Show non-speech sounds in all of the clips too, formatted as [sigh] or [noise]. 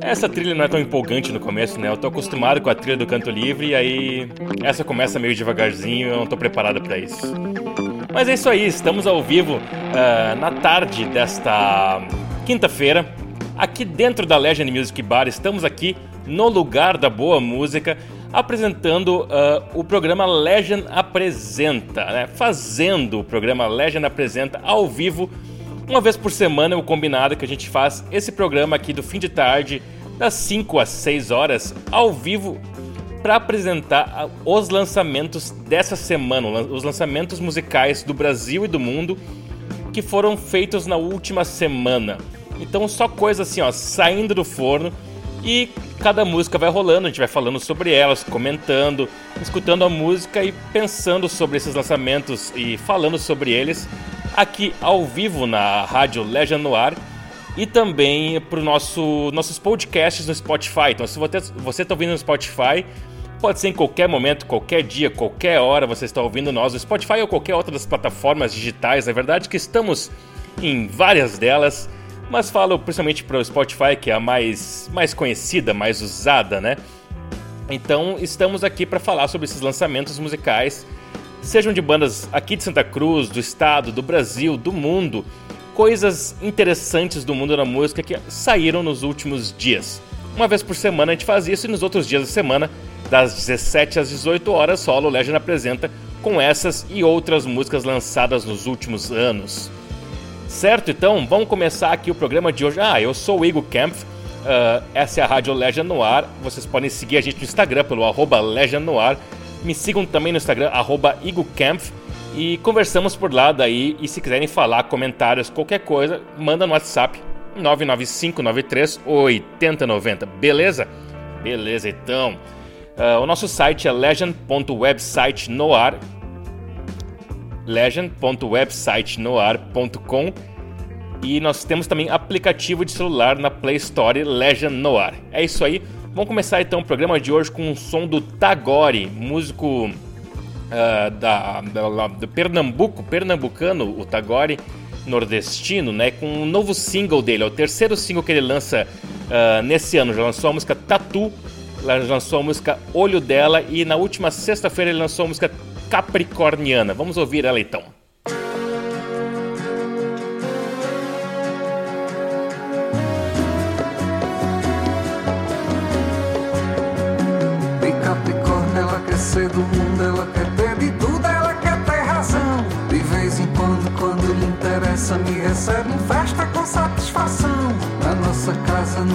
Essa trilha não é tão empolgante no começo, né? Eu tô acostumado com a trilha do canto livre e aí essa começa meio devagarzinho eu não tô preparado para isso. Mas é isso aí, estamos ao vivo uh, na tarde desta quinta-feira, aqui dentro da Legend Music Bar. Estamos aqui no lugar da boa música apresentando uh, o programa Legend Apresenta, né? fazendo o programa Legend Apresenta ao vivo, uma vez por semana, o combinado que a gente faz esse programa aqui do fim de tarde, das 5 às 6 horas, ao vivo, para apresentar os lançamentos dessa semana, os lançamentos musicais do Brasil e do mundo que foram feitos na última semana. Então, só coisa assim, ó, saindo do forno e cada música vai rolando, a gente vai falando sobre elas, comentando, escutando a música e pensando sobre esses lançamentos e falando sobre eles aqui ao vivo na Rádio Legend no Ar e também para os nosso, nossos podcasts no Spotify. Então, se você está ouvindo no Spotify, pode ser em qualquer momento, qualquer dia, qualquer hora você está ouvindo nós no Spotify ou qualquer outra das plataformas digitais. É verdade que estamos em várias delas mas falo principalmente para o Spotify, que é a mais, mais conhecida, mais usada, né? Então estamos aqui para falar sobre esses lançamentos musicais, sejam de bandas aqui de Santa Cruz, do estado, do Brasil, do mundo, coisas interessantes do mundo da música que saíram nos últimos dias. Uma vez por semana a gente faz isso e nos outros dias da semana, das 17 às 18 horas, Solo Legend apresenta com essas e outras músicas lançadas nos últimos anos. Certo, então vamos começar aqui o programa de hoje. Ah, eu sou o Igor Kempf, uh, essa é a Rádio Legend no Ar. Vocês podem seguir a gente no Instagram pelo arroba Legend no Ar. Me sigam também no Instagram, Kempf. E conversamos por lá daí. E se quiserem falar, comentários, qualquer coisa, manda no WhatsApp 995938090. Beleza? Beleza, então. Uh, o nosso site é legend.website no ar legend.websitenoar.com e nós temos também aplicativo de celular na Play Store Legend Noir. É isso aí. Vamos começar então o programa de hoje com o som do Tagore, músico uh, da, da, do Pernambuco, pernambucano, o Tagore nordestino, né? Com um novo single dele, é o terceiro single que ele lança uh, nesse ano. Já lançou a música Tatu, lançou a música Olho dela e na última sexta-feira ele lançou a música capricorniana. Vamos ouvir ela então.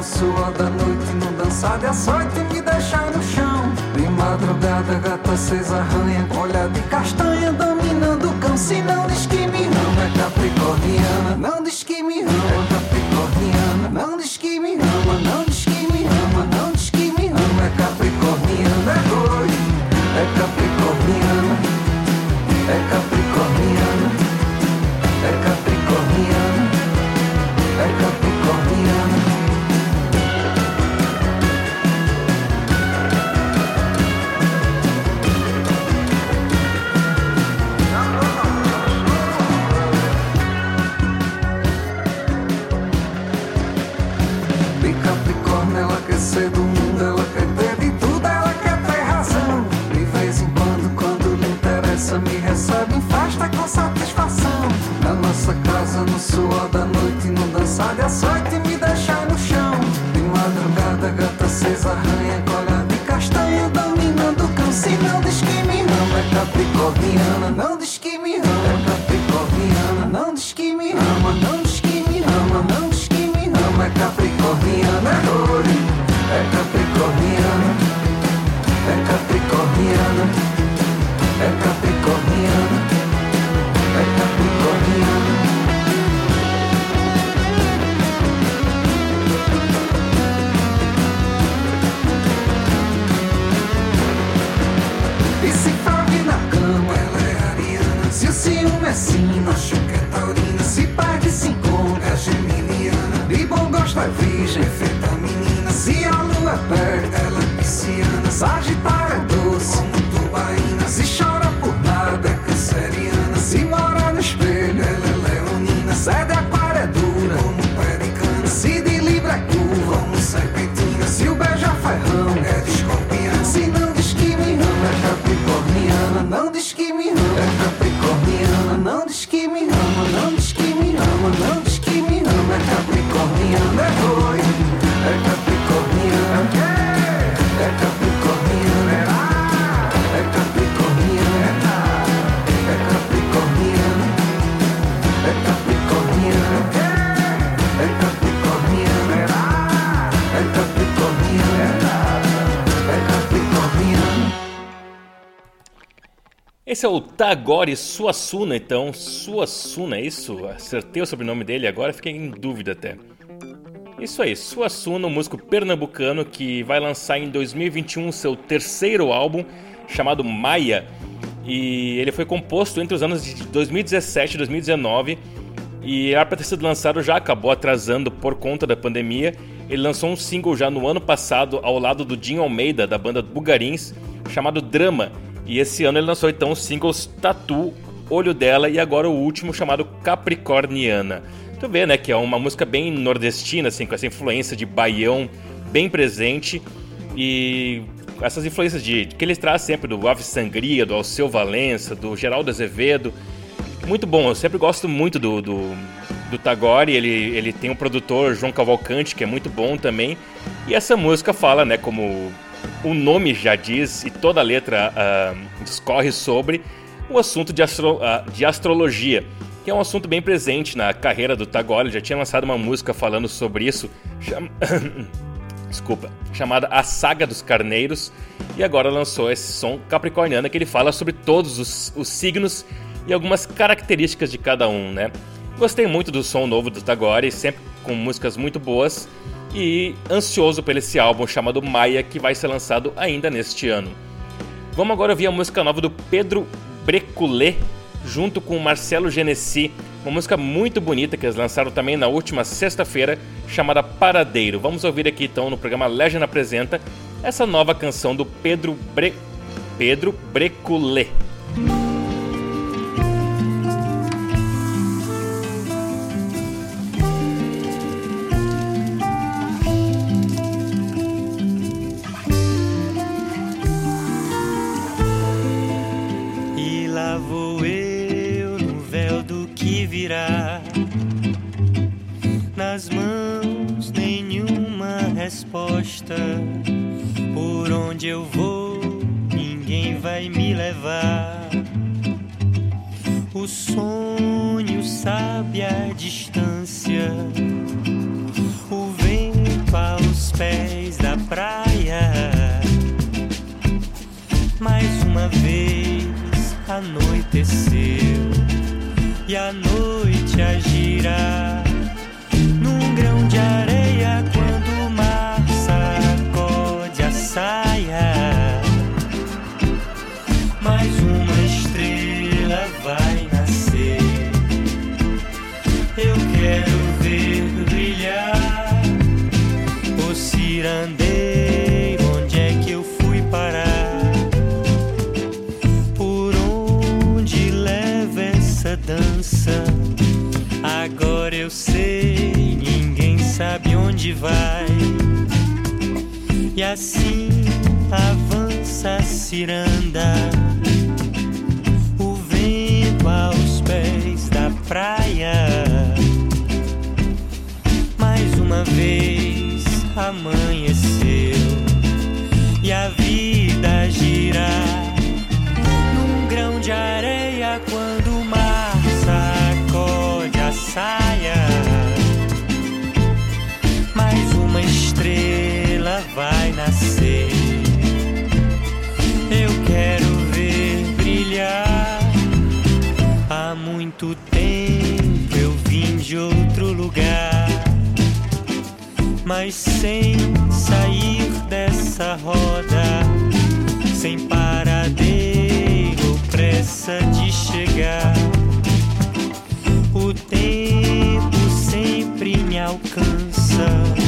Suor da noite, no dançar de açoite, me deixar no chão. De madrugada, gata acesa arranha, olha de castanha, dominando o cão. Se não diz que me ama, é capricorniana. Não diz que me ama, é capricorniana. Não diz que me ama, não diz que me ama, não diz que me ama, é capricorniana. É doido, é capricorniana, Esse é o Tagore Suassuna, então. Suassuna, é isso? Acertei o sobrenome dele agora, fiquei em dúvida até. Isso aí, Suassuna, um músico pernambucano que vai lançar em 2021 seu terceiro álbum, chamado Maia. E ele foi composto entre os anos de 2017 e 2019. E era para ter sido lançado já, acabou atrasando por conta da pandemia. Ele lançou um single já no ano passado ao lado do Jim Almeida, da banda Bugarins, chamado Drama e esse ano ele lançou então os singles Tatu, Olho dela e agora o último chamado Capricorniana. Tu vê, né, que é uma música bem nordestina, assim, com essa influência de baião bem presente e essas influências de que eles trazem sempre do Ave Sangria, do Alceu Valença, do Geraldo Azevedo. Muito bom, eu sempre gosto muito do, do, do Tagore, ele, ele tem um produtor, João Cavalcante, que é muito bom também. E essa música fala, né, como o nome já diz e toda a letra uh, discorre sobre o assunto de, astro, uh, de astrologia, que é um assunto bem presente na carreira do Tagore. Já tinha lançado uma música falando sobre isso, cham... [coughs] desculpa, chamada A Saga dos Carneiros, e agora lançou esse som capricorniano que ele fala sobre todos os, os signos e algumas características de cada um, né? Gostei muito do som novo do Tagore, sempre com músicas muito boas e ansioso por esse álbum chamado Maia que vai ser lançado ainda neste ano. Vamos agora ouvir a música nova do Pedro Breculé junto com Marcelo Genesi, uma música muito bonita que eles lançaram também na última sexta-feira, chamada Paradeiro. Vamos ouvir aqui então no programa Legend apresenta essa nova canção do Pedro Bre... Pedro Breculé. sister. E assim avança a ciranda, o vento aos pés da praia. Mais uma vez amanheceu de outro lugar, mas sem sair dessa roda, sem paradeiro, pressa de chegar. O tempo sempre me alcança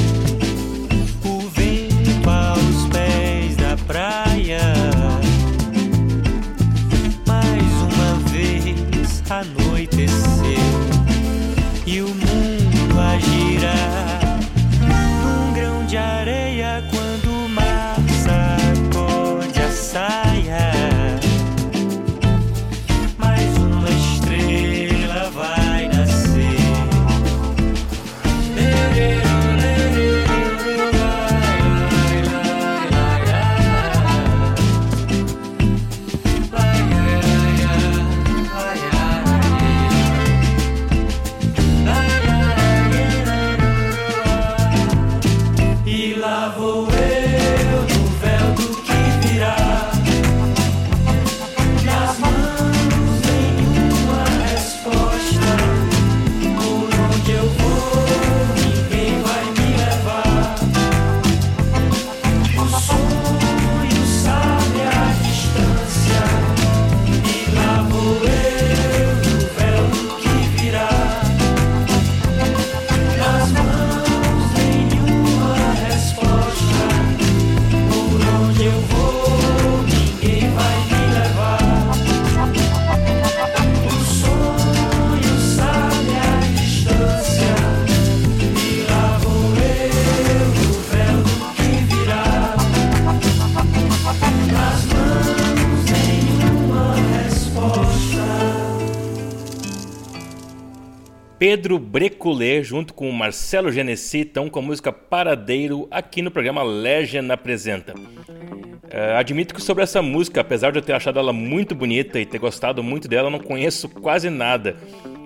Pedro Breculé junto com Marcelo Genesi estão com a música Paradeiro aqui no programa Legend Apresenta. Uh, admito que sobre essa música, apesar de eu ter achado ela muito bonita e ter gostado muito dela, eu não conheço quase nada.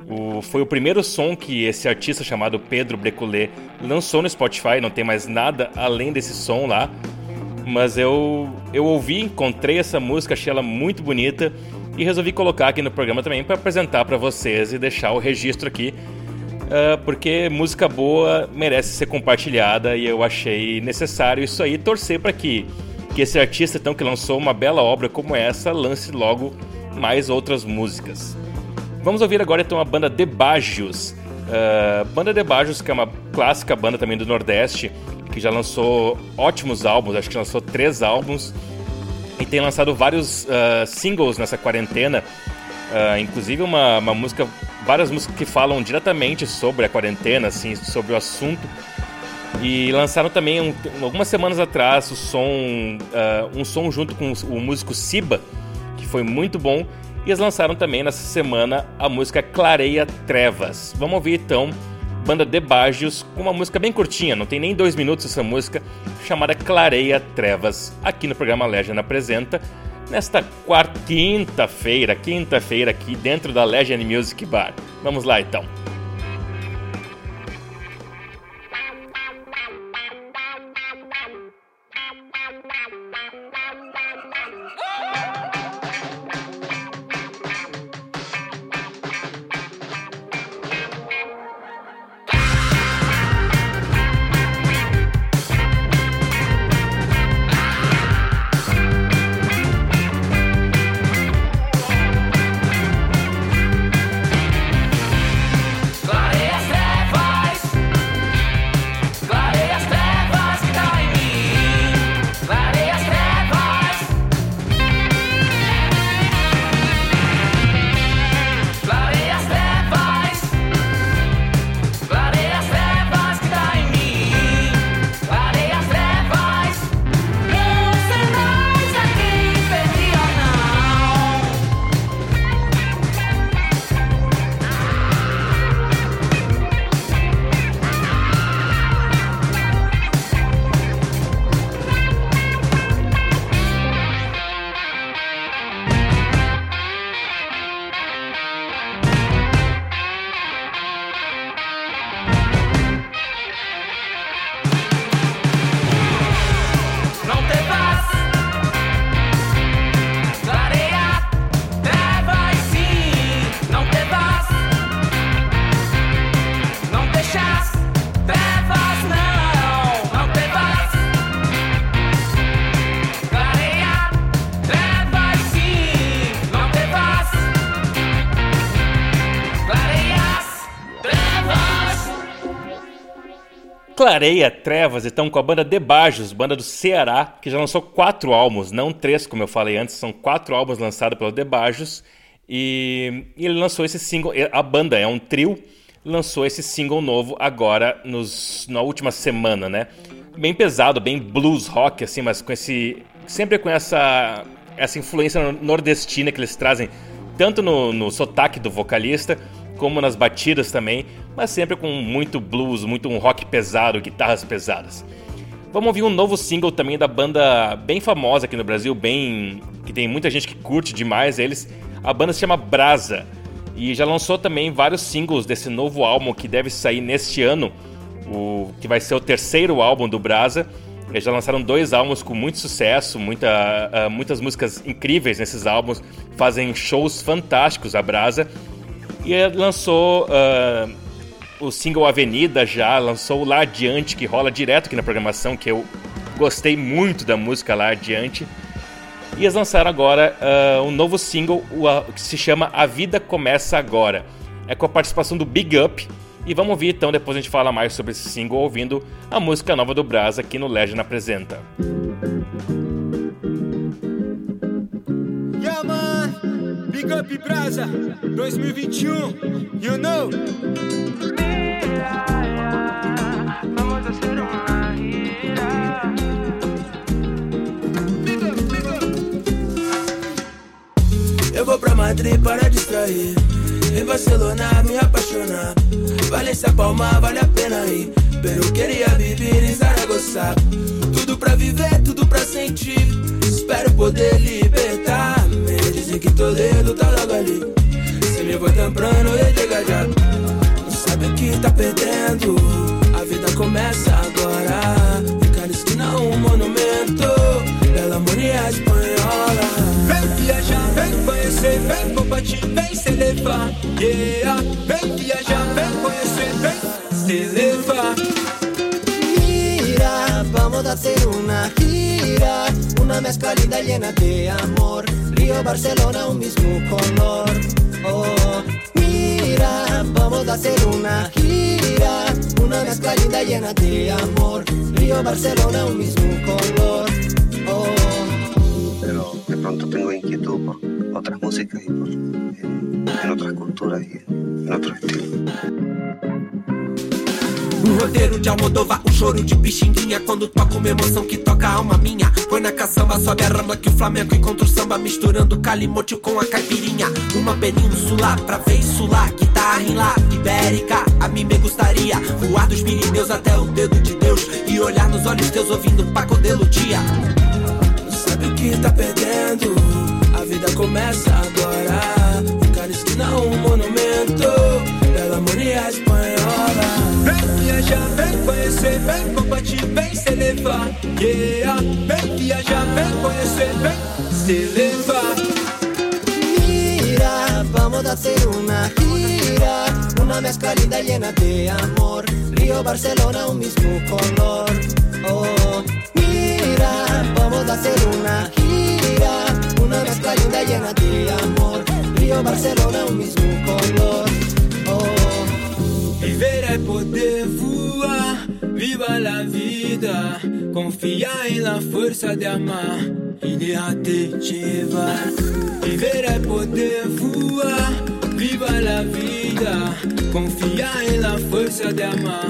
O, foi o primeiro som que esse artista chamado Pedro Breculé lançou no Spotify, não tem mais nada além desse som lá. Mas eu, eu ouvi, encontrei essa música, achei ela muito bonita e resolvi colocar aqui no programa também para apresentar para vocês e deixar o registro aqui, uh, porque música boa merece ser compartilhada e eu achei necessário isso aí, torcer para que, que esse artista então que lançou uma bela obra como essa lance logo mais outras músicas. Vamos ouvir agora então a banda De Bagios. Uh, banda De Bagios, que é uma clássica banda também do Nordeste, que já lançou ótimos álbuns, acho que lançou três álbuns e tem lançado vários uh, singles nessa quarentena, uh, inclusive uma, uma, música, várias músicas que falam diretamente sobre a quarentena, assim, sobre o assunto. E lançaram também um, algumas semanas atrás o som, uh, um som junto com o músico Siba, que foi muito bom. E eles lançaram também nessa semana a música Clareia Trevas. Vamos ouvir então banda De Bagios, com uma música bem curtinha, não tem nem dois minutos essa música, chamada Clareia Trevas, aqui no programa Legend Apresenta, nesta quarta, quinta-feira, quinta-feira aqui dentro da Legend Music Bar. Vamos lá então. Clareia Trevas, então, com a banda De Bajos, banda do Ceará, que já lançou quatro álbuns, não três, como eu falei antes, são quatro álbuns lançados pelo De Bajos. E, e ele lançou esse single, a banda é um trio, lançou esse single novo agora, nos, na última semana, né? Bem pesado, bem blues rock, assim, mas com esse. Sempre com essa, essa influência nordestina que eles trazem, tanto no, no sotaque do vocalista, como nas batidas também mas sempre com muito blues, muito um rock pesado, guitarras pesadas. Vamos ouvir um novo single também da banda bem famosa aqui no Brasil, bem que tem muita gente que curte demais eles. A banda se chama Brasa e já lançou também vários singles desse novo álbum que deve sair neste ano, o que vai ser o terceiro álbum do Brasa. Eles já lançaram dois álbuns com muito sucesso, muita, uh, muitas músicas incríveis nesses álbuns, fazem shows fantásticos a Brasa. E lançou uh, o single Avenida já, lançou o Lá Adiante, que rola direto aqui na programação, que eu gostei muito da música Lá Adiante. E eles lançaram agora uh, um novo single uh, que se chama A Vida Começa Agora. É com a participação do Big Up. E vamos ouvir então, depois a gente fala mais sobre esse single, ouvindo a música nova do Brasa aqui no Legend Apresenta. Yeah, man. Big Up Brasa 2021, you know. Eu vou pra Madrid para distrair Em Barcelona me apaixonar. Valência Palma, vale a pena ir. Pero queria viver em Zaragoza. Tudo pra viver, tudo pra sentir. Espero poder libertar. Me dizem que Toledo tá logo ali. Se me for temprano, eu chego já. Que tá perdendo. A vida começa agora. Ficar na esquina um monumento. Bela Moria espanhola. Vem viajar, vem conhecer, vem compartilhar, vem se levar. Yeah, vem viajar, vem conhecer, vem se levar. Mira, vamos a hacer una gira, una mezcla linda llena de amor. Río, Barcelona, un mismo color. Oh, vamos a hacer una gira, una mezcla linda llena de amor. Río, Barcelona, un mismo color. Pero de pronto tengo inquietud por otras músicas y por eh, en otras culturas y en otros estilos. Um roteiro de Almodóvar, um choro de pixinguinha Quando toca uma emoção que toca a alma minha. Põe na caçamba, sobe a ramba que o Flamengo encontra o samba Misturando calimote com a caipirinha. Uma península pra lá Guitarra em lá, ibérica. A mim me gostaria voar dos Pirineus até o dedo de Deus E olhar nos olhos teus ouvindo Paco de Ludia Não sabe o que tá perdendo? A vida começa agora. Ficar esquina um monumento. Bela espanhola Vem viajar, vem conhecer, vem compartilhar, vem se levar. Yeah, vem viajar, vem conhecer, vem se levar. Mira, vamos a hacer una gira, una mezcla linda llena de amor. Río, Barcelona, un mismo color. Oh, mira, vamos a hacer una gira, una mezcla linda llena de amor. Río, Barcelona, un mismo color. Viver é poder voar, viva la vida. Confiar em la força de amar e de llevar. Viver é poder voar, viva la vida. Confiar em la força de amar,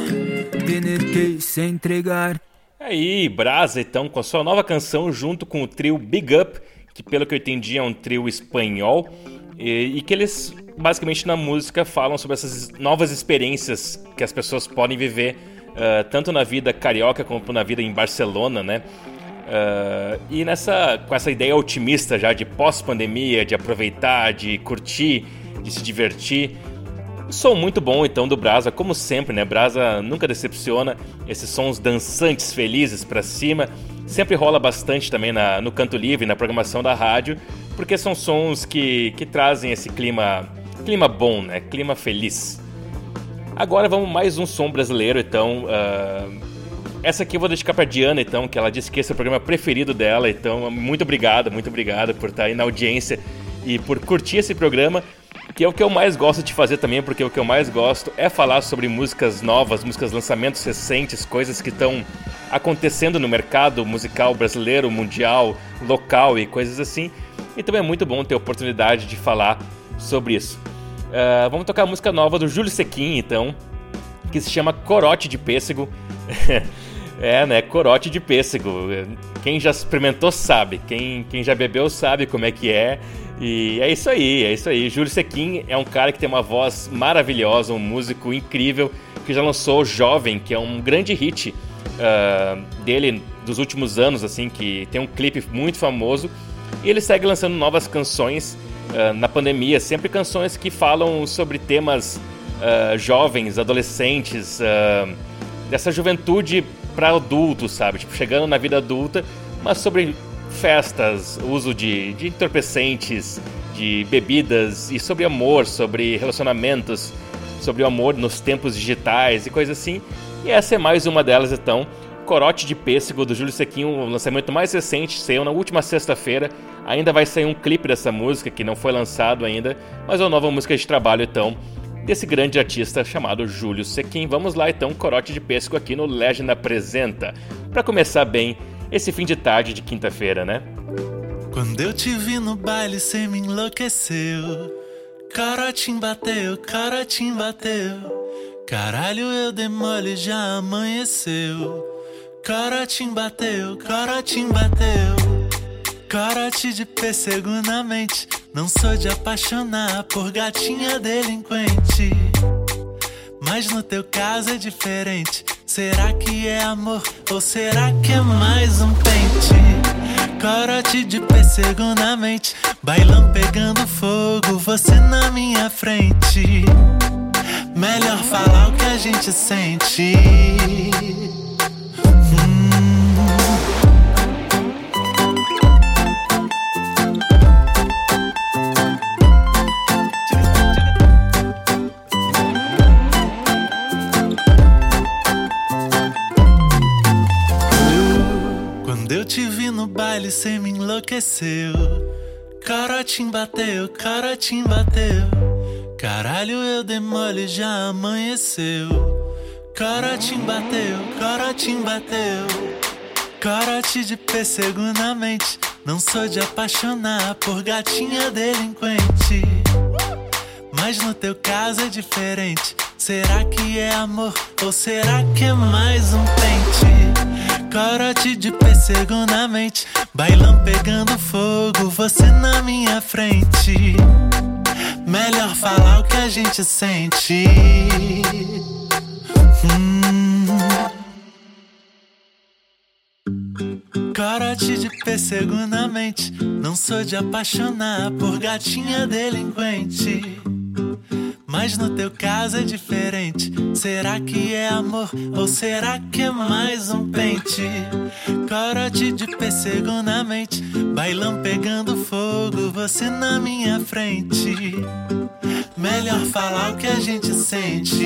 tener que se entregar. Aí, Brasa, então, com a sua nova canção, junto com o trio Big Up, que pelo que eu entendi é um trio espanhol, e, e que eles, basicamente na música, falam sobre essas novas experiências que as pessoas podem viver, uh, tanto na vida carioca como na vida em Barcelona, né? Uh, e nessa, com essa ideia otimista já de pós-pandemia, de aproveitar, de curtir, de se divertir. Som muito bom então do Brasa, como sempre, né? Brasa nunca decepciona. Esses sons dançantes, felizes para cima. Sempre rola bastante também na, no canto livre, na programação da rádio, porque são sons que, que trazem esse clima, clima bom, né? Clima feliz. Agora vamos mais um som brasileiro, então. Uh, essa aqui eu vou dedicar pra Diana, então, que ela disse que esse é o programa preferido dela. Então, muito obrigado, muito obrigado por estar aí na audiência e por curtir esse programa, que é o que eu mais gosto de fazer também, porque o que eu mais gosto é falar sobre músicas novas, músicas lançamentos recentes, coisas que estão acontecendo no mercado musical brasileiro, mundial, local e coisas assim. Então é muito bom ter a oportunidade de falar sobre isso. Uh, vamos tocar a música nova do Júlio Sequin, então, que se chama Corote de Pêssego. [laughs] é, né? Corote de pêssego. Quem já experimentou sabe. Quem, quem já bebeu sabe como é que é. E é isso aí, é isso aí. Júlio Sequin é um cara que tem uma voz maravilhosa, um músico incrível, que já lançou Jovem, que é um grande hit uh, dele dos últimos anos, assim, que tem um clipe muito famoso. E ele segue lançando novas canções uh, na pandemia, sempre canções que falam sobre temas uh, jovens, adolescentes, dessa juventude para adultos, sabe? Tipo, chegando na vida adulta, mas sobre festas, uso de, de entorpecentes, de bebidas e sobre amor, sobre relacionamentos, sobre o amor nos tempos digitais e coisas assim. E essa é mais uma delas, então. Corote de Pêssego, do Júlio Sequinho, o lançamento mais recente, saiu na última sexta-feira. Ainda vai sair um clipe dessa música, que não foi lançado ainda, mas é uma nova música de trabalho, então, desse grande artista chamado Júlio Sequin. Vamos lá, então, Corote de Pêssego aqui no Legend Apresenta. Para começar bem esse fim de tarde de quinta-feira, né? Quando eu te vi no baile, cê me enlouqueceu. Corotinho bateu, corotinho bateu. Caralho, eu demole, já amanheceu. Corotinho bateu, corotinho bateu. Corote de pêssego na mente. Não sou de apaixonar por gatinha delinquente. Mas no teu caso é diferente. Será que é amor ou será que é mais um pente? Corote de pêssego na mente, bailão pegando fogo, você na minha frente. Melhor falar o que a gente sente. Corotinho bateu, corotinho bateu. Caralho, eu demole, já amanheceu. Corotinho bateu, corotinho bateu. Corote de pêssego na mente. Não sou de apaixonar por gatinha delinquente. Mas no teu caso é diferente. Será que é amor ou será que é mais um pente? Corote de pêssego na mente, bailão pegando fogo, você na minha frente. Melhor falar o que a gente sente. Hum. Corote de pêssego na mente. Não sou de apaixonar por gatinha delinquente. Mas no teu caso é diferente. Será que é amor ou será que é mais um pente? Corote de pêssego na mente, bailão pegando fogo, você na minha frente. Melhor falar o que a gente sente.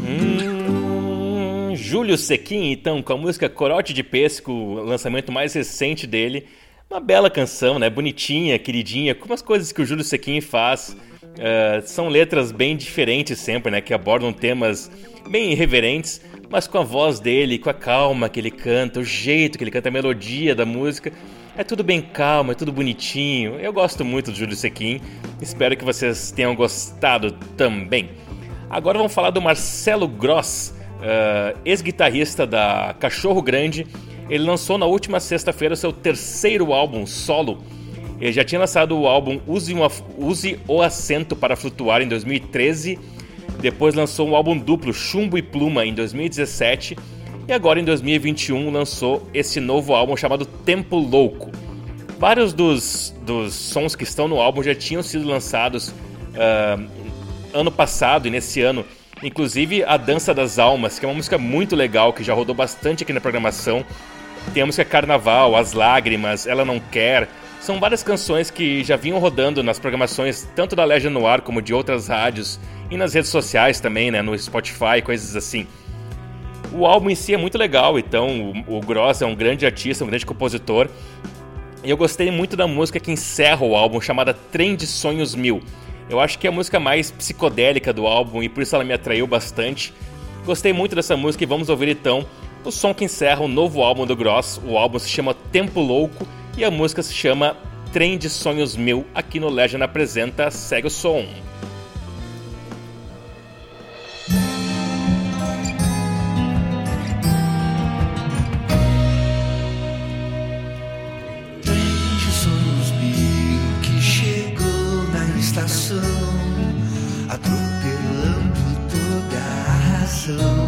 Hum, Júlio Sequin, então, com a música Corote de Pêssego, o lançamento mais recente dele. Uma bela canção, né? Bonitinha, queridinha, como as coisas que o Júlio Sequin faz. Uh, são letras bem diferentes sempre, né? Que abordam temas bem irreverentes, mas com a voz dele, com a calma que ele canta, o jeito que ele canta, a melodia da música. É tudo bem calmo, é tudo bonitinho. Eu gosto muito do Júlio Sequin. Espero que vocês tenham gostado também. Agora vamos falar do Marcelo Gross, uh, ex-guitarrista da Cachorro Grande. Ele lançou na última sexta-feira seu terceiro álbum solo. Ele já tinha lançado o álbum Use, uma, Use o Assento para Flutuar em 2013. Depois lançou um álbum duplo Chumbo e Pluma em 2017. E agora em 2021 lançou esse novo álbum chamado Tempo Louco. Vários dos, dos sons que estão no álbum já tinham sido lançados uh, ano passado e nesse ano. Inclusive a Dança das Almas, que é uma música muito legal, que já rodou bastante aqui na programação. Tem a música Carnaval, As Lágrimas, Ela Não Quer. São várias canções que já vinham rodando nas programações, tanto da Legion no Ar como de outras rádios e nas redes sociais também, né, no Spotify, coisas assim. O álbum em si é muito legal, então o, o Gross é um grande artista, um grande compositor. E eu gostei muito da música que encerra o álbum, chamada Trem de Sonhos Mil. Eu acho que é a música mais psicodélica do álbum e por isso ela me atraiu bastante. Gostei muito dessa música e vamos ouvir então o som que encerra o novo álbum do Gross. O álbum se chama Tempo Louco e a música se chama Trem de Sonhos Mil. Aqui no Legend apresenta Segue o Som. Atropelando toda a razão.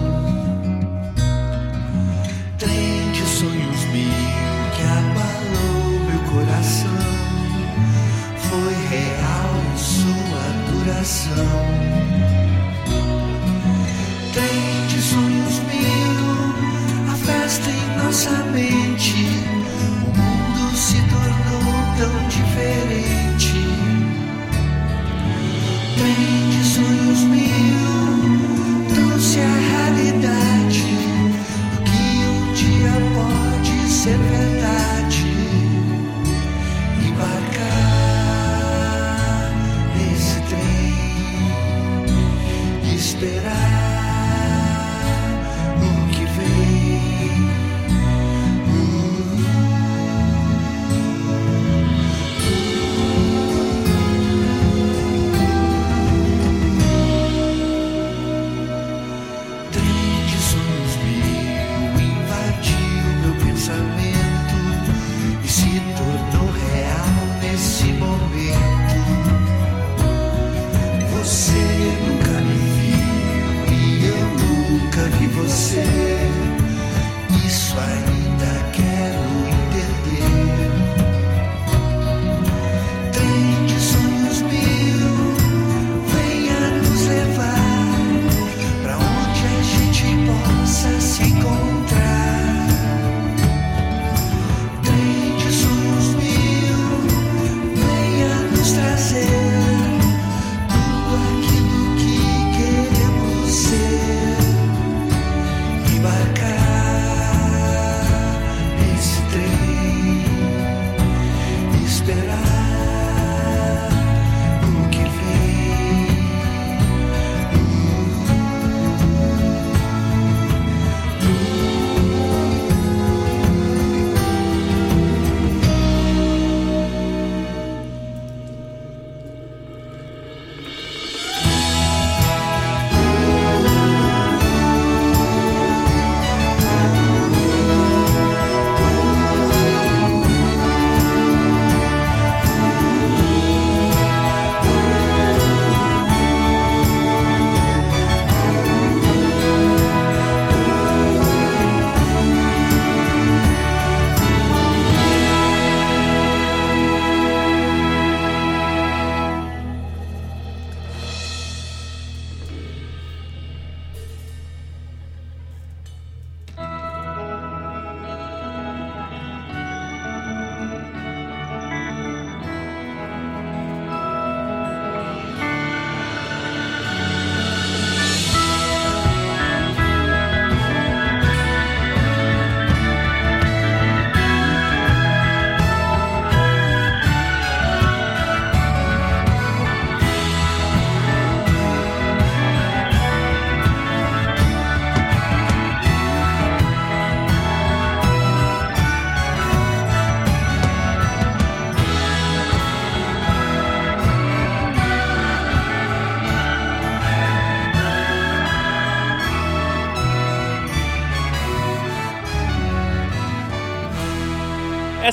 Trem de sonhos mil, a festa em nossa mente. O mundo se tornou tão diferente. Trem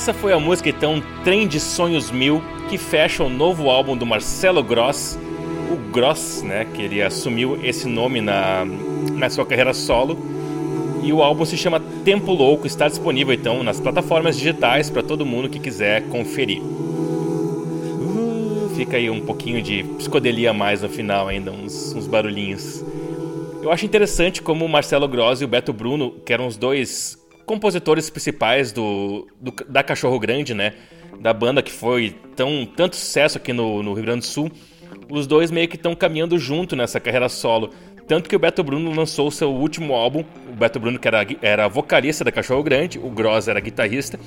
Essa foi a música então Trem de Sonhos Mil, que fecha o novo álbum do Marcelo Gross, o Gross, né, que ele assumiu esse nome na, na sua carreira solo. E o álbum se chama Tempo Louco, está disponível então nas plataformas digitais para todo mundo que quiser conferir. Uh, fica aí um pouquinho de psicodelia mais no final ainda, uns, uns barulhinhos. Eu acho interessante como o Marcelo Gross e o Beto Bruno, que eram os dois compositores principais do, do, da Cachorro Grande, né? Da banda que foi tão tanto sucesso aqui no, no Rio Grande do Sul. Os dois meio que estão caminhando junto nessa carreira solo. Tanto que o Beto Bruno lançou seu último álbum. O Beto Bruno, que era, era vocalista da Cachorro Grande, o Gross era guitarrista.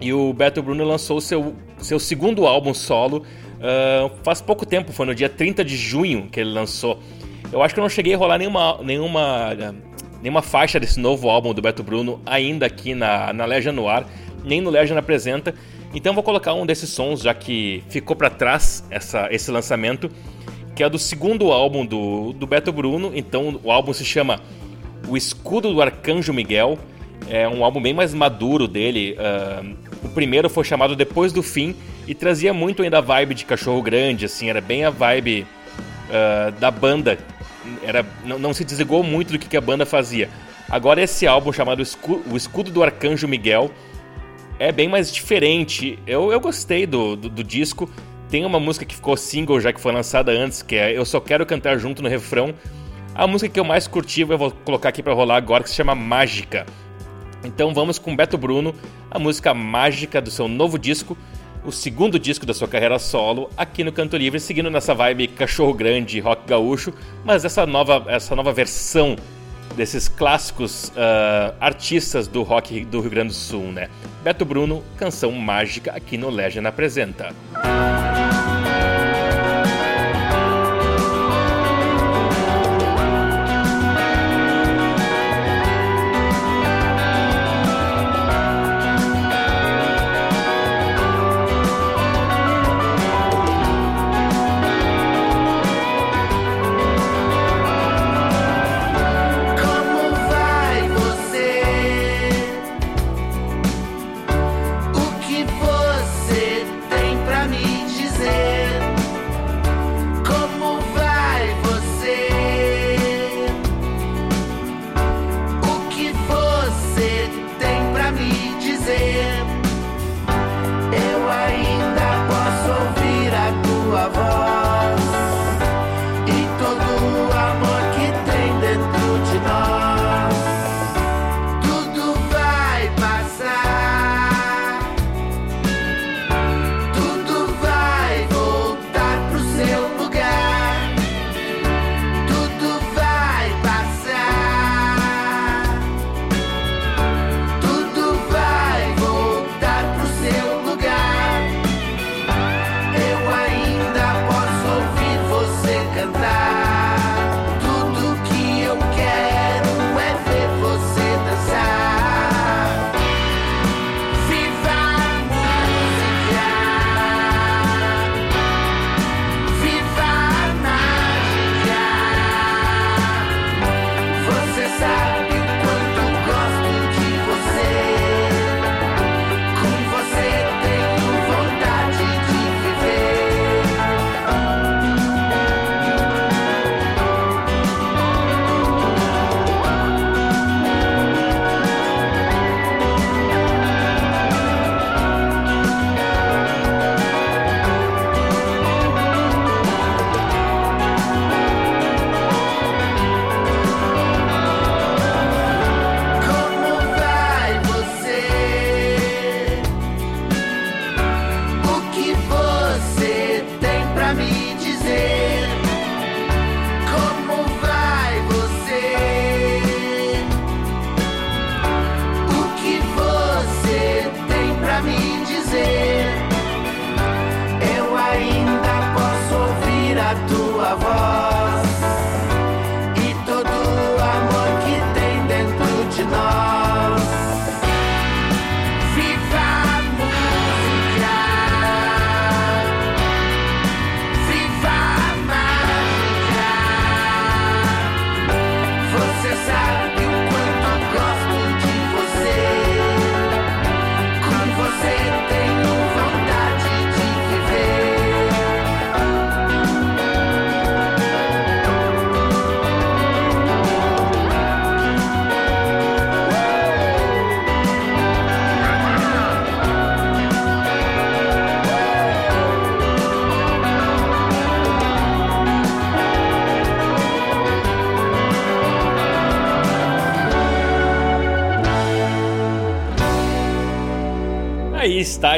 E o Beto Bruno lançou seu, seu segundo álbum solo uh, faz pouco tempo, foi no dia 30 de junho que ele lançou. Eu acho que eu não cheguei a rolar nenhuma, nenhuma nenhuma faixa desse novo álbum do Beto Bruno ainda aqui na, na Legion no ar, nem no Legion apresenta. Então vou colocar um desses sons, já que ficou para trás essa, esse lançamento, que é do segundo álbum do, do Beto Bruno. Então o álbum se chama O Escudo do Arcanjo Miguel. É um álbum bem mais maduro dele. Uh, o primeiro foi chamado Depois do Fim e trazia muito ainda a vibe de Cachorro Grande, assim, era bem a vibe uh, da banda era, não, não, se desligou muito do que, que a banda fazia. Agora esse álbum chamado O Escudo do Arcanjo Miguel é bem mais diferente. Eu, eu gostei do, do, do, disco. Tem uma música que ficou single já que foi lançada antes, que é Eu Só Quero Cantar Junto no Refrão. A música que eu mais curti, eu vou colocar aqui para rolar agora, que se chama Mágica. Então vamos com Beto Bruno, a música Mágica do seu novo disco, o segundo disco da sua carreira solo, aqui no Canto Livre, seguindo nessa vibe cachorro grande, rock gaúcho, mas essa nova, essa nova versão desses clássicos uh, artistas do rock do Rio Grande do Sul, né? Beto Bruno, canção mágica aqui no Legend apresenta. O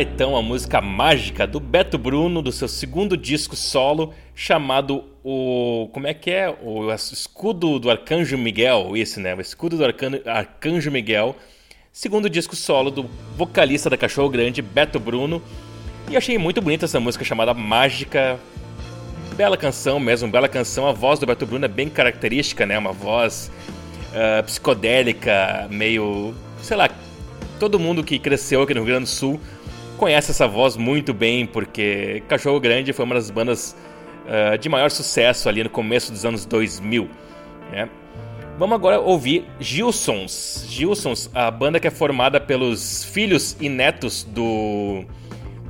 Então a música mágica do Beto Bruno, do seu segundo disco solo, chamado o. Como é que é? O Escudo do Arcanjo Miguel, isso, né? O Escudo do Arcan- Arcanjo Miguel, segundo disco solo do vocalista da Cachorro Grande, Beto Bruno. E achei muito bonita essa música chamada Mágica. Bela canção mesmo, bela canção. A voz do Beto Bruno é bem característica, né? Uma voz ah, psicodélica, meio. sei lá, todo mundo que cresceu aqui no Rio Grande do Sul conhece essa voz muito bem, porque Cachorro Grande foi uma das bandas ah, de maior sucesso ali no começo dos anos 2000. Né? Vamos agora ouvir Gilsons. Gilsons, a banda que é formada pelos filhos e netos do,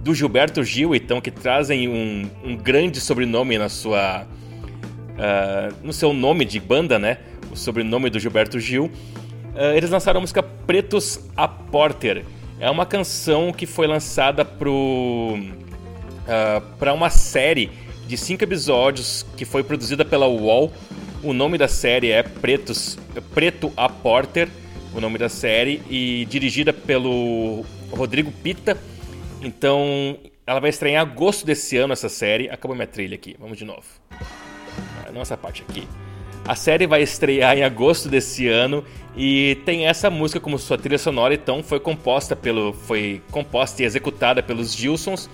do Gilberto Gil, então, que trazem um, um grande sobrenome na sua, ah, no seu nome de banda, né? O sobrenome do Gilberto Gil. Ah, eles lançaram a música Pretos a Porter. É uma canção que foi lançada pro para uma série de cinco episódios que foi produzida pela UOL. O nome da série é Pretos, Preto a Porter, o nome da série, e dirigida pelo Rodrigo Pita. Então, ela vai estrear em agosto desse ano essa série. Acabou minha trilha aqui, vamos de novo. Ah, Não essa parte aqui. A série vai estrear em agosto desse ano e tem essa música como sua trilha sonora, então foi composta pelo foi composta e executada pelos Gilsons.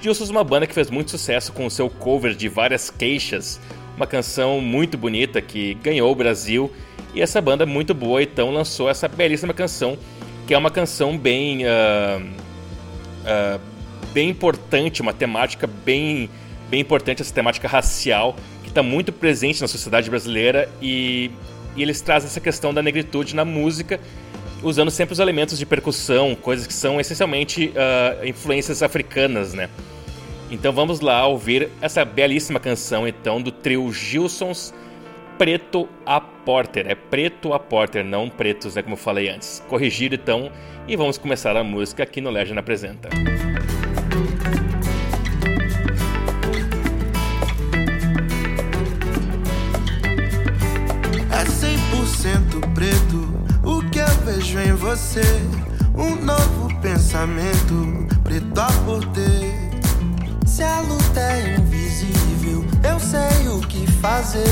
Gilsons é uma banda que fez muito sucesso com o seu cover de várias queixas, uma canção muito bonita que ganhou o Brasil e essa banda muito boa então lançou essa belíssima canção que é uma canção bem ah, ah, bem importante, uma temática bem, bem importante, essa temática racial, que está muito presente na sociedade brasileira e, e eles trazem essa questão da negritude na música, usando sempre os elementos de percussão, coisas que são essencialmente ah, influências africanas, né? Então vamos lá ouvir essa belíssima canção então do trio Gilsons Preto a Porter. É Preto a Porter, não Pretos, né, como eu falei antes. Corrigido então e vamos começar a música aqui no Legend Apresenta. É 100% preto o que eu vejo em você. Um novo pensamento, preto a porter. Se a luta é invisível, eu sei o que fazer.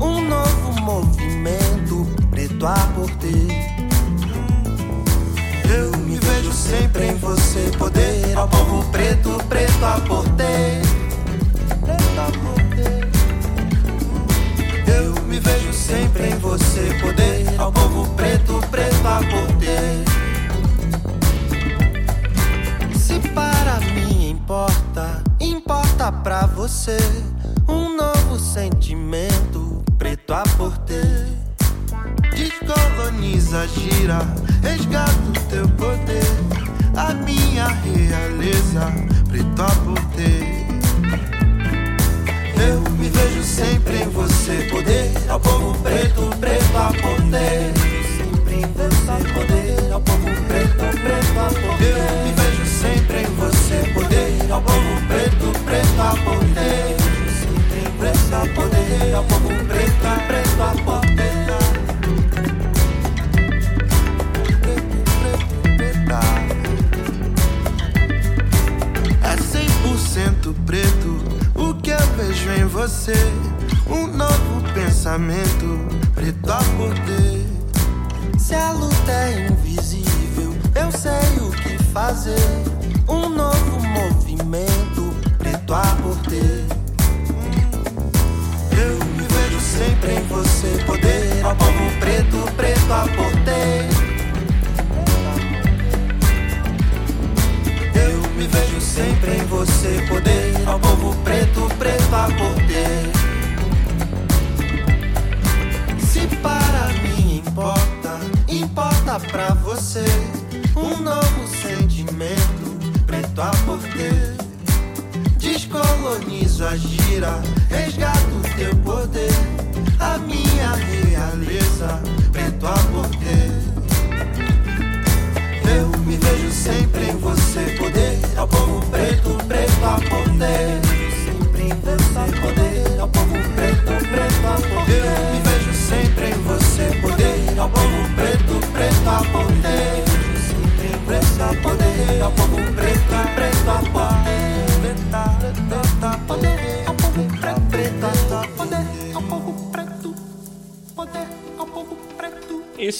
Um novo movimento, preto a porter. Eu me vejo sempre em você, poder ao povo preto, preto a porter. Preto a porter. Eu me vejo sempre em você, poder ao povo preto, preto a porter. Se para mim importa, importa pra você um novo sentimento, preto a porter. Descoloniza, gira, resgata o teu poder, a minha realeza, preto a porter. Eu me vejo sempre em você, poder ao povo preto, preto a poder. Sempre em você, poder ao povo preto, preto a poder. Eu me vejo sempre em você, poder ao povo preto, preto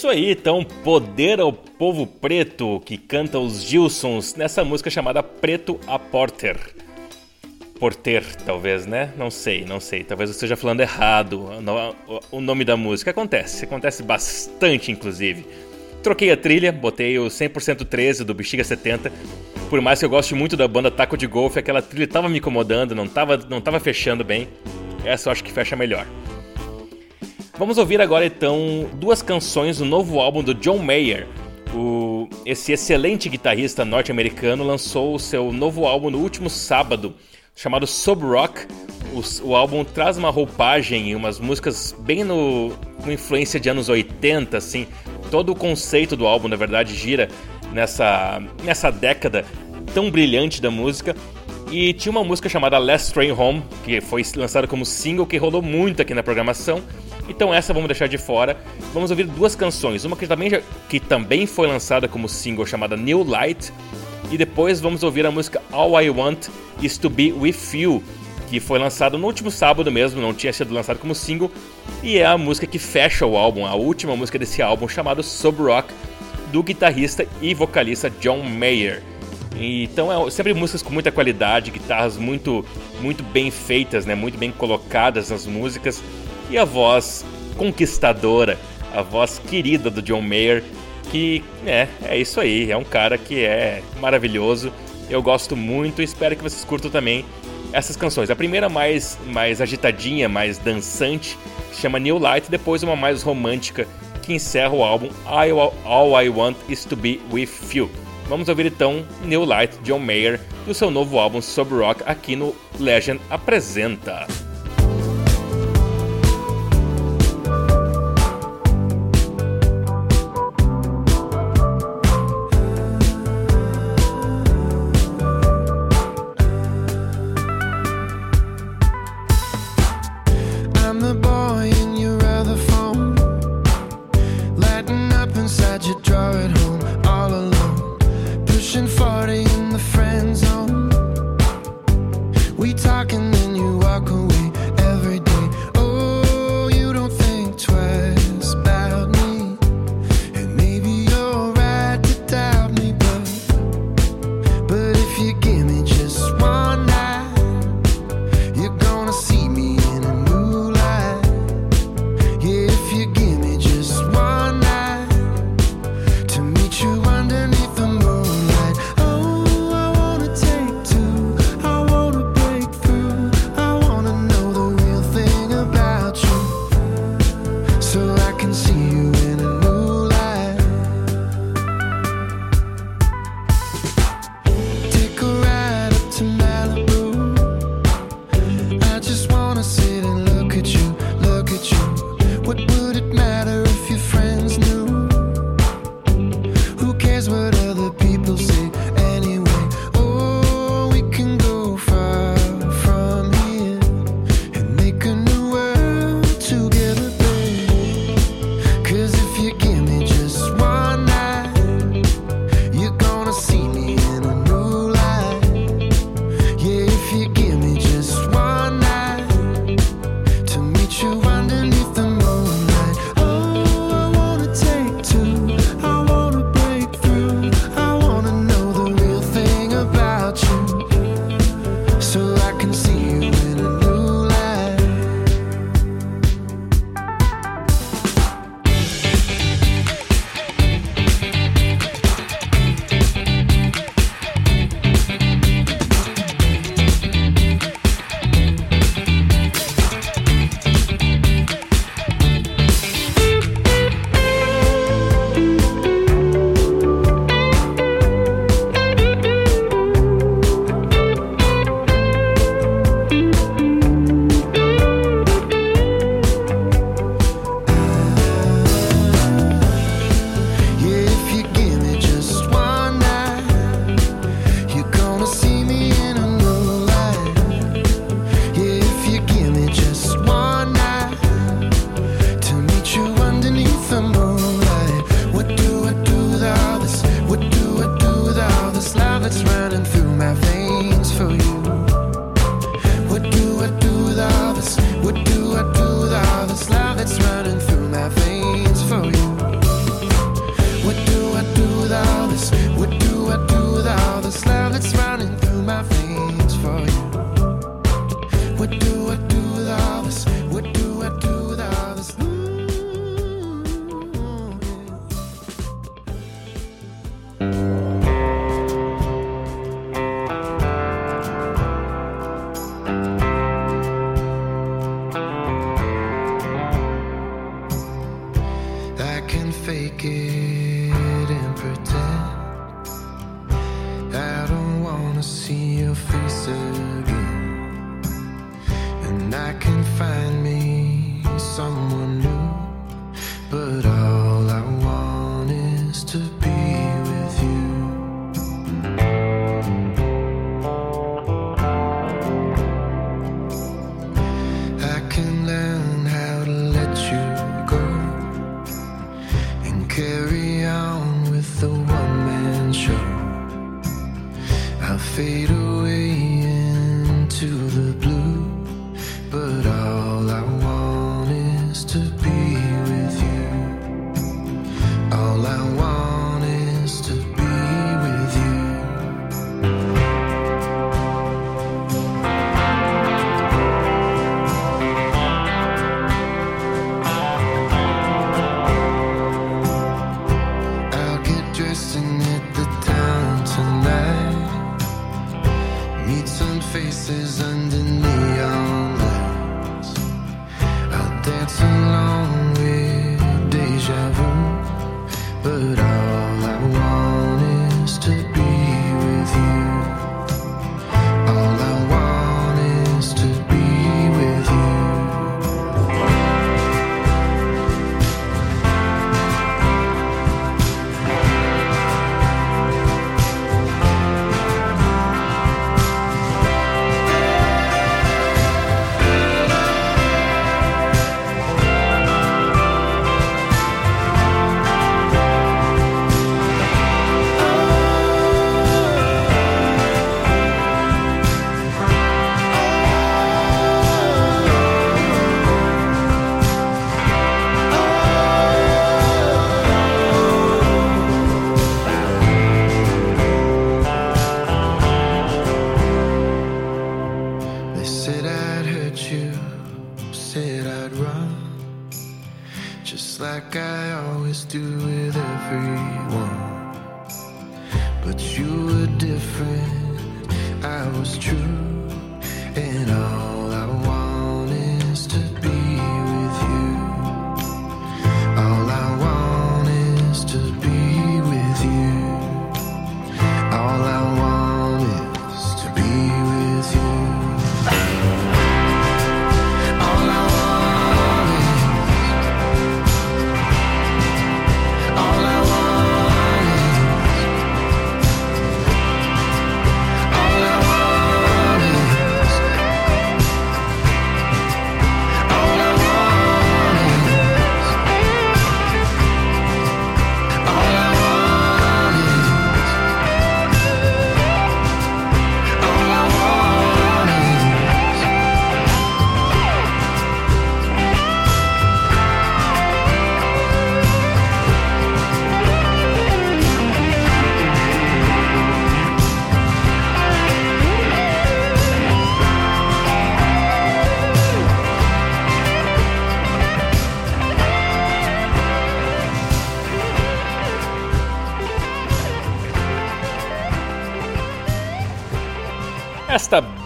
Isso aí, então, Poder ao Povo Preto, que canta os Gilsons nessa música chamada Preto a Porter. Porter, talvez, né? Não sei, não sei. Talvez eu esteja falando errado o nome da música. Acontece, acontece bastante, inclusive. Troquei a trilha, botei o 100% 13 do Bexiga 70. Por mais que eu goste muito da banda Taco de Golfe, aquela trilha tava me incomodando, não tava, não tava fechando bem. Essa eu acho que fecha melhor. Vamos ouvir agora então duas canções do novo álbum do John Mayer. O, esse excelente guitarrista norte-americano lançou o seu novo álbum no último sábado, chamado Sub Rock. O, o álbum traz uma roupagem e umas músicas bem no, influência de anos 80, assim. Todo o conceito do álbum, na verdade, gira nessa, nessa década tão brilhante da música. E tinha uma música chamada Last Train Home, que foi lançada como single, que rolou muito aqui na programação. Então essa vamos deixar de fora. Vamos ouvir duas canções. Uma que também, já, que também foi lançada como single, chamada New Light. E depois vamos ouvir a música All I Want Is To Be With You, que foi lançado no último sábado mesmo, não tinha sido lançado como single. E é a música que fecha o álbum, a última música desse álbum, chamado Sub Rock, do guitarrista e vocalista John Mayer. Então é sempre músicas com muita qualidade, guitarras muito, muito bem feitas, né? muito bem colocadas nas músicas e a voz conquistadora, a voz querida do John Mayer, que é, é isso aí, é um cara que é maravilhoso. Eu gosto muito e espero que vocês curtam também essas canções. A primeira mais, mais agitadinha, mais dançante, chama New Light, depois uma mais romântica que encerra o álbum All I Want Is To Be With You. Vamos ouvir então New Light John Mayer do seu novo álbum Sub Rock aqui no Legend Apresenta.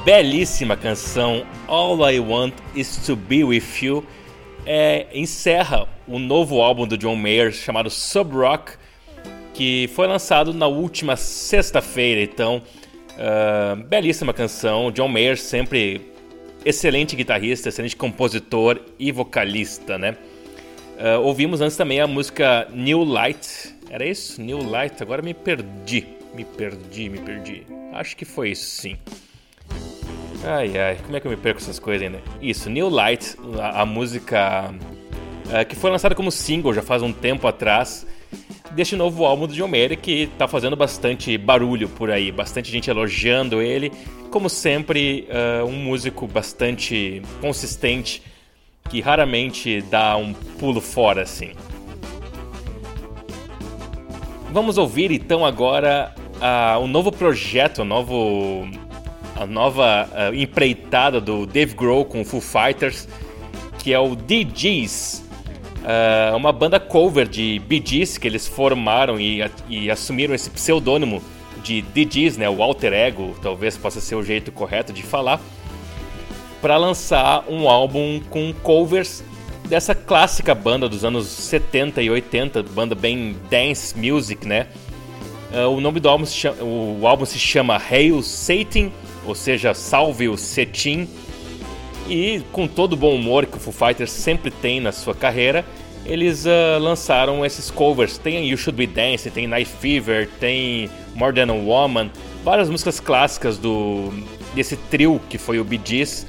Belíssima canção All I Want Is To Be With You é, encerra o novo álbum do John Mayer chamado Sub Rock, que foi lançado na última sexta-feira. Então, ah, belíssima canção. John Mayer sempre excelente guitarrista, excelente compositor e vocalista, né? Ah, ouvimos antes também a música New Light. Era isso? New Light? Agora me perdi. Me perdi, me perdi. Acho que foi isso sim. Ai ai, como é que eu me perco essas coisas ainda? Isso, New Light, a, a música ah, que foi lançada como single já faz um tempo atrás deste novo álbum do John Mayer que tá fazendo bastante barulho por aí, bastante gente elogiando ele. Como sempre, ah, um músico bastante consistente que raramente dá um pulo fora assim. Vamos ouvir então agora ah, o novo projeto, o novo, a nova ah, empreitada do Dave Grohl com o Foo Fighters, que é o DGs, ah, uma banda cover de Bee Gees que eles formaram e, e assumiram esse pseudônimo de DGs, né, o alter ego, talvez possa ser o jeito correto de falar, para lançar um álbum com covers dessa clássica banda dos anos 70 e 80, banda bem dance music, né? Uh, o nome do álbum se chama, o álbum se chama Hail Satan, ou seja, Salve o Cetim. E com todo o bom humor que o Foo Fighters sempre tem na sua carreira, eles uh, lançaram esses covers. Tem You Should Be Dancing, tem Night Fever, tem More Than a Woman, várias músicas clássicas do desse trio que foi o Bee Gees.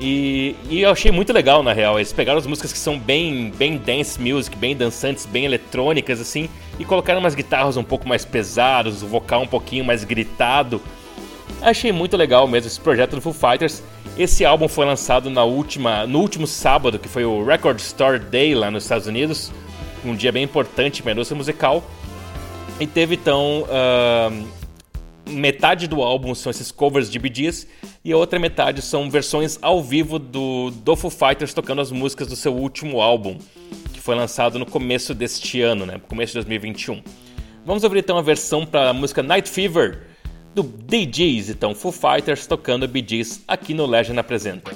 E, e eu achei muito legal na real. Eles pegaram as músicas que são bem, bem dance music, bem dançantes, bem eletrônicas assim, e colocaram umas guitarras um pouco mais pesadas, o vocal um pouquinho mais gritado. Achei muito legal mesmo esse projeto do Foo Fighters. Esse álbum foi lançado na última, no último sábado, que foi o Record Store Day lá nos Estados Unidos, um dia bem importante para a indústria musical. E teve então ahn, metade do álbum são esses covers de Gees e a outra metade são versões ao vivo do, do Foo Fighters tocando as músicas do seu último álbum, que foi lançado no começo deste ano, né? Começo de 2021. Vamos ouvir então a versão para a música Night Fever do Gees, então Foo Fighters tocando Bee aqui no Legend Apresenta.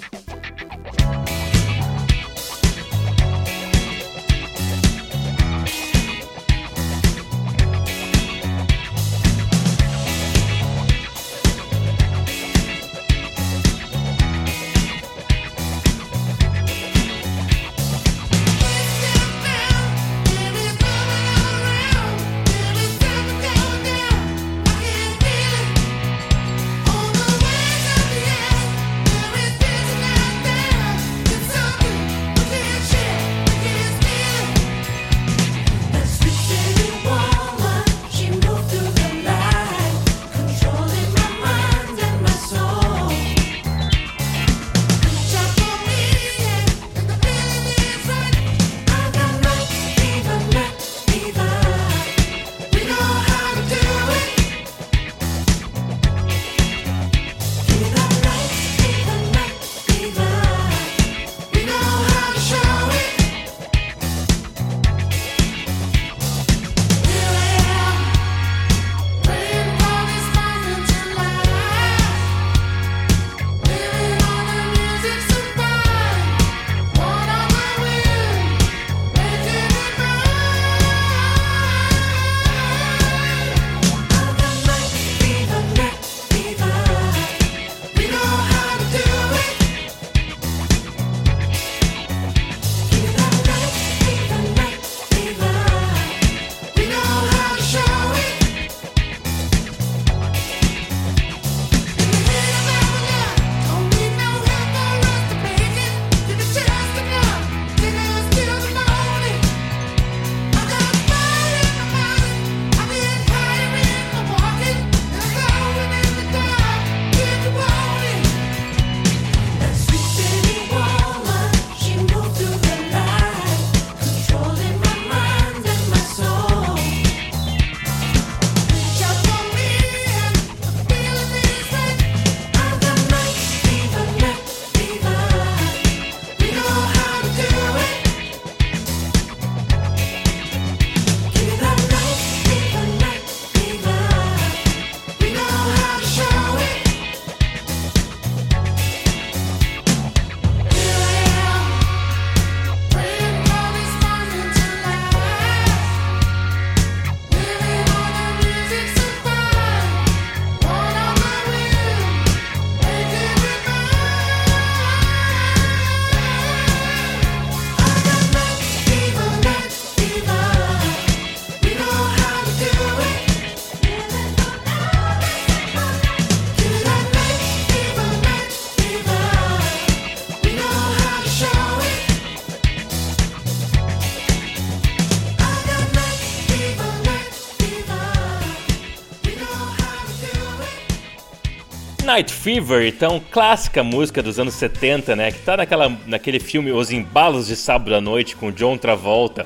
Night Fever, então, clássica música dos anos 70, né? Que tá naquela, naquele filme Os Embalos de Sábado à Noite com John Travolta.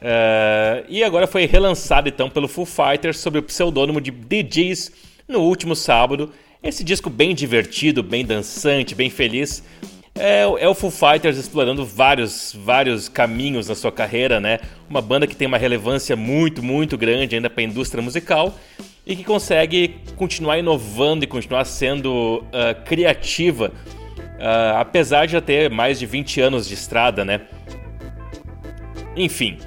Uh, e agora foi relançado então pelo Foo Fighters sob o pseudônimo de DJs no último sábado. Esse disco bem divertido, bem dançante, bem feliz. É, é, o Foo Fighters explorando vários, vários caminhos na sua carreira, né? Uma banda que tem uma relevância muito, muito grande ainda para a indústria musical e que consegue continuar inovando e continuar sendo uh, criativa, uh, apesar de já ter mais de 20 anos de estrada, né? Enfim,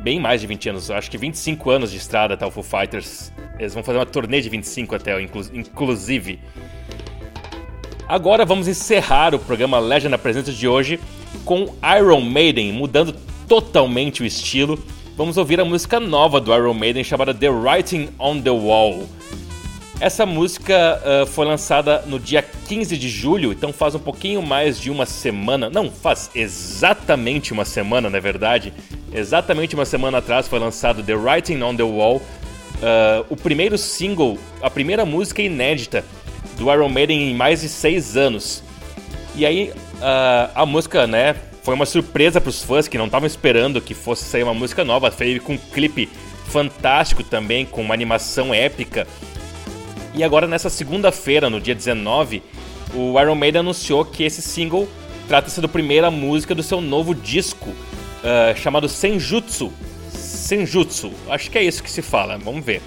bem mais de 20 anos, acho que 25 anos de estrada tá o Foo Fighters. Eles vão fazer uma turnê de 25 até, inclusive. Agora vamos encerrar o programa Legend na presença de hoje com Iron Maiden, mudando totalmente o estilo. Vamos ouvir a música nova do Iron Maiden chamada The Writing on the Wall. Essa música uh, foi lançada no dia 15 de julho, então faz um pouquinho mais de uma semana. Não, faz exatamente uma semana, na é verdade. Exatamente uma semana atrás foi lançado The Writing on the Wall, uh, o primeiro single, a primeira música inédita do Iron Maiden em mais de seis anos. E aí uh, a música, né, foi uma surpresa para os fãs que não estavam esperando que fosse sair uma música nova. Veio com um clipe fantástico também, com uma animação épica. E agora, nessa segunda-feira, no dia 19, o Iron Maiden anunciou que esse single trata-se da primeira música do seu novo disco, uh, chamado Senjutsu. Senjutsu, acho que é isso que se fala, vamos ver.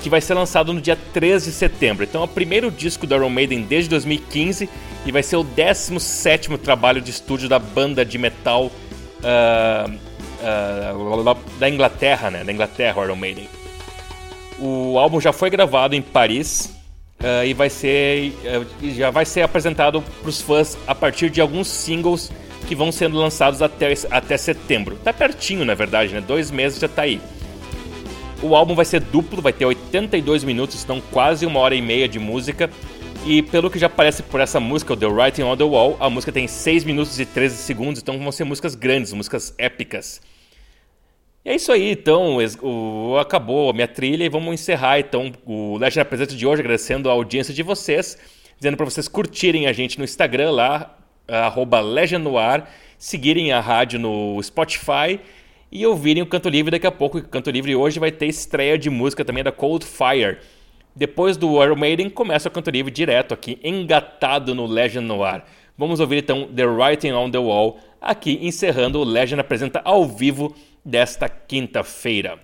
Que vai ser lançado no dia 13 de setembro. Então é o primeiro disco do Iron Maiden desde 2015 e vai ser o 17 trabalho de estúdio da banda de metal uh, uh, da Inglaterra, né? Da Inglaterra, Iron Maiden. O álbum já foi gravado em Paris uh, e vai ser já vai ser apresentado para os fãs a partir de alguns singles que vão sendo lançados até, até setembro. Tá pertinho, na verdade, né? Dois meses já tá aí. O álbum vai ser duplo, vai ter 82 minutos, então quase uma hora e meia de música. E pelo que já aparece por essa música, The Writing on the Wall, a música tem 6 minutos e 13 segundos, então vão ser músicas grandes, músicas épicas. E é isso aí, então, o, acabou a minha trilha e vamos encerrar então o Legend Apresenta de hoje, agradecendo a audiência de vocês, dizendo para vocês curtirem a gente no Instagram lá, arroba seguirem a rádio no Spotify e ouvirem o Canto Livre daqui a pouco. O Canto Livre hoje vai ter estreia de música também da Cold Fire. Depois do Iron Maiden, começa o Canto Livre direto aqui, engatado no Legend Noir. Vamos ouvir então The Writing on the Wall, aqui encerrando o Legend Apresenta ao vivo desta quinta-feira.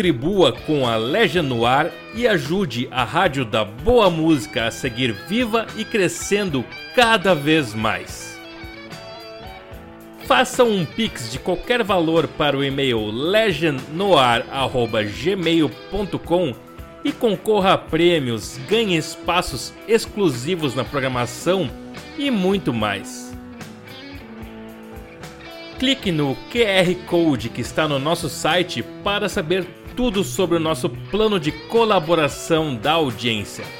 Contribua com a Legion Noir e ajude a Rádio da Boa Música a seguir viva e crescendo cada vez mais. Faça um pix de qualquer valor para o e-mail legionnoir@gmail.com e concorra a prêmios, ganhe espaços exclusivos na programação e muito mais. Clique no QR Code que está no nosso site para saber tudo sobre o nosso plano de colaboração da audiência.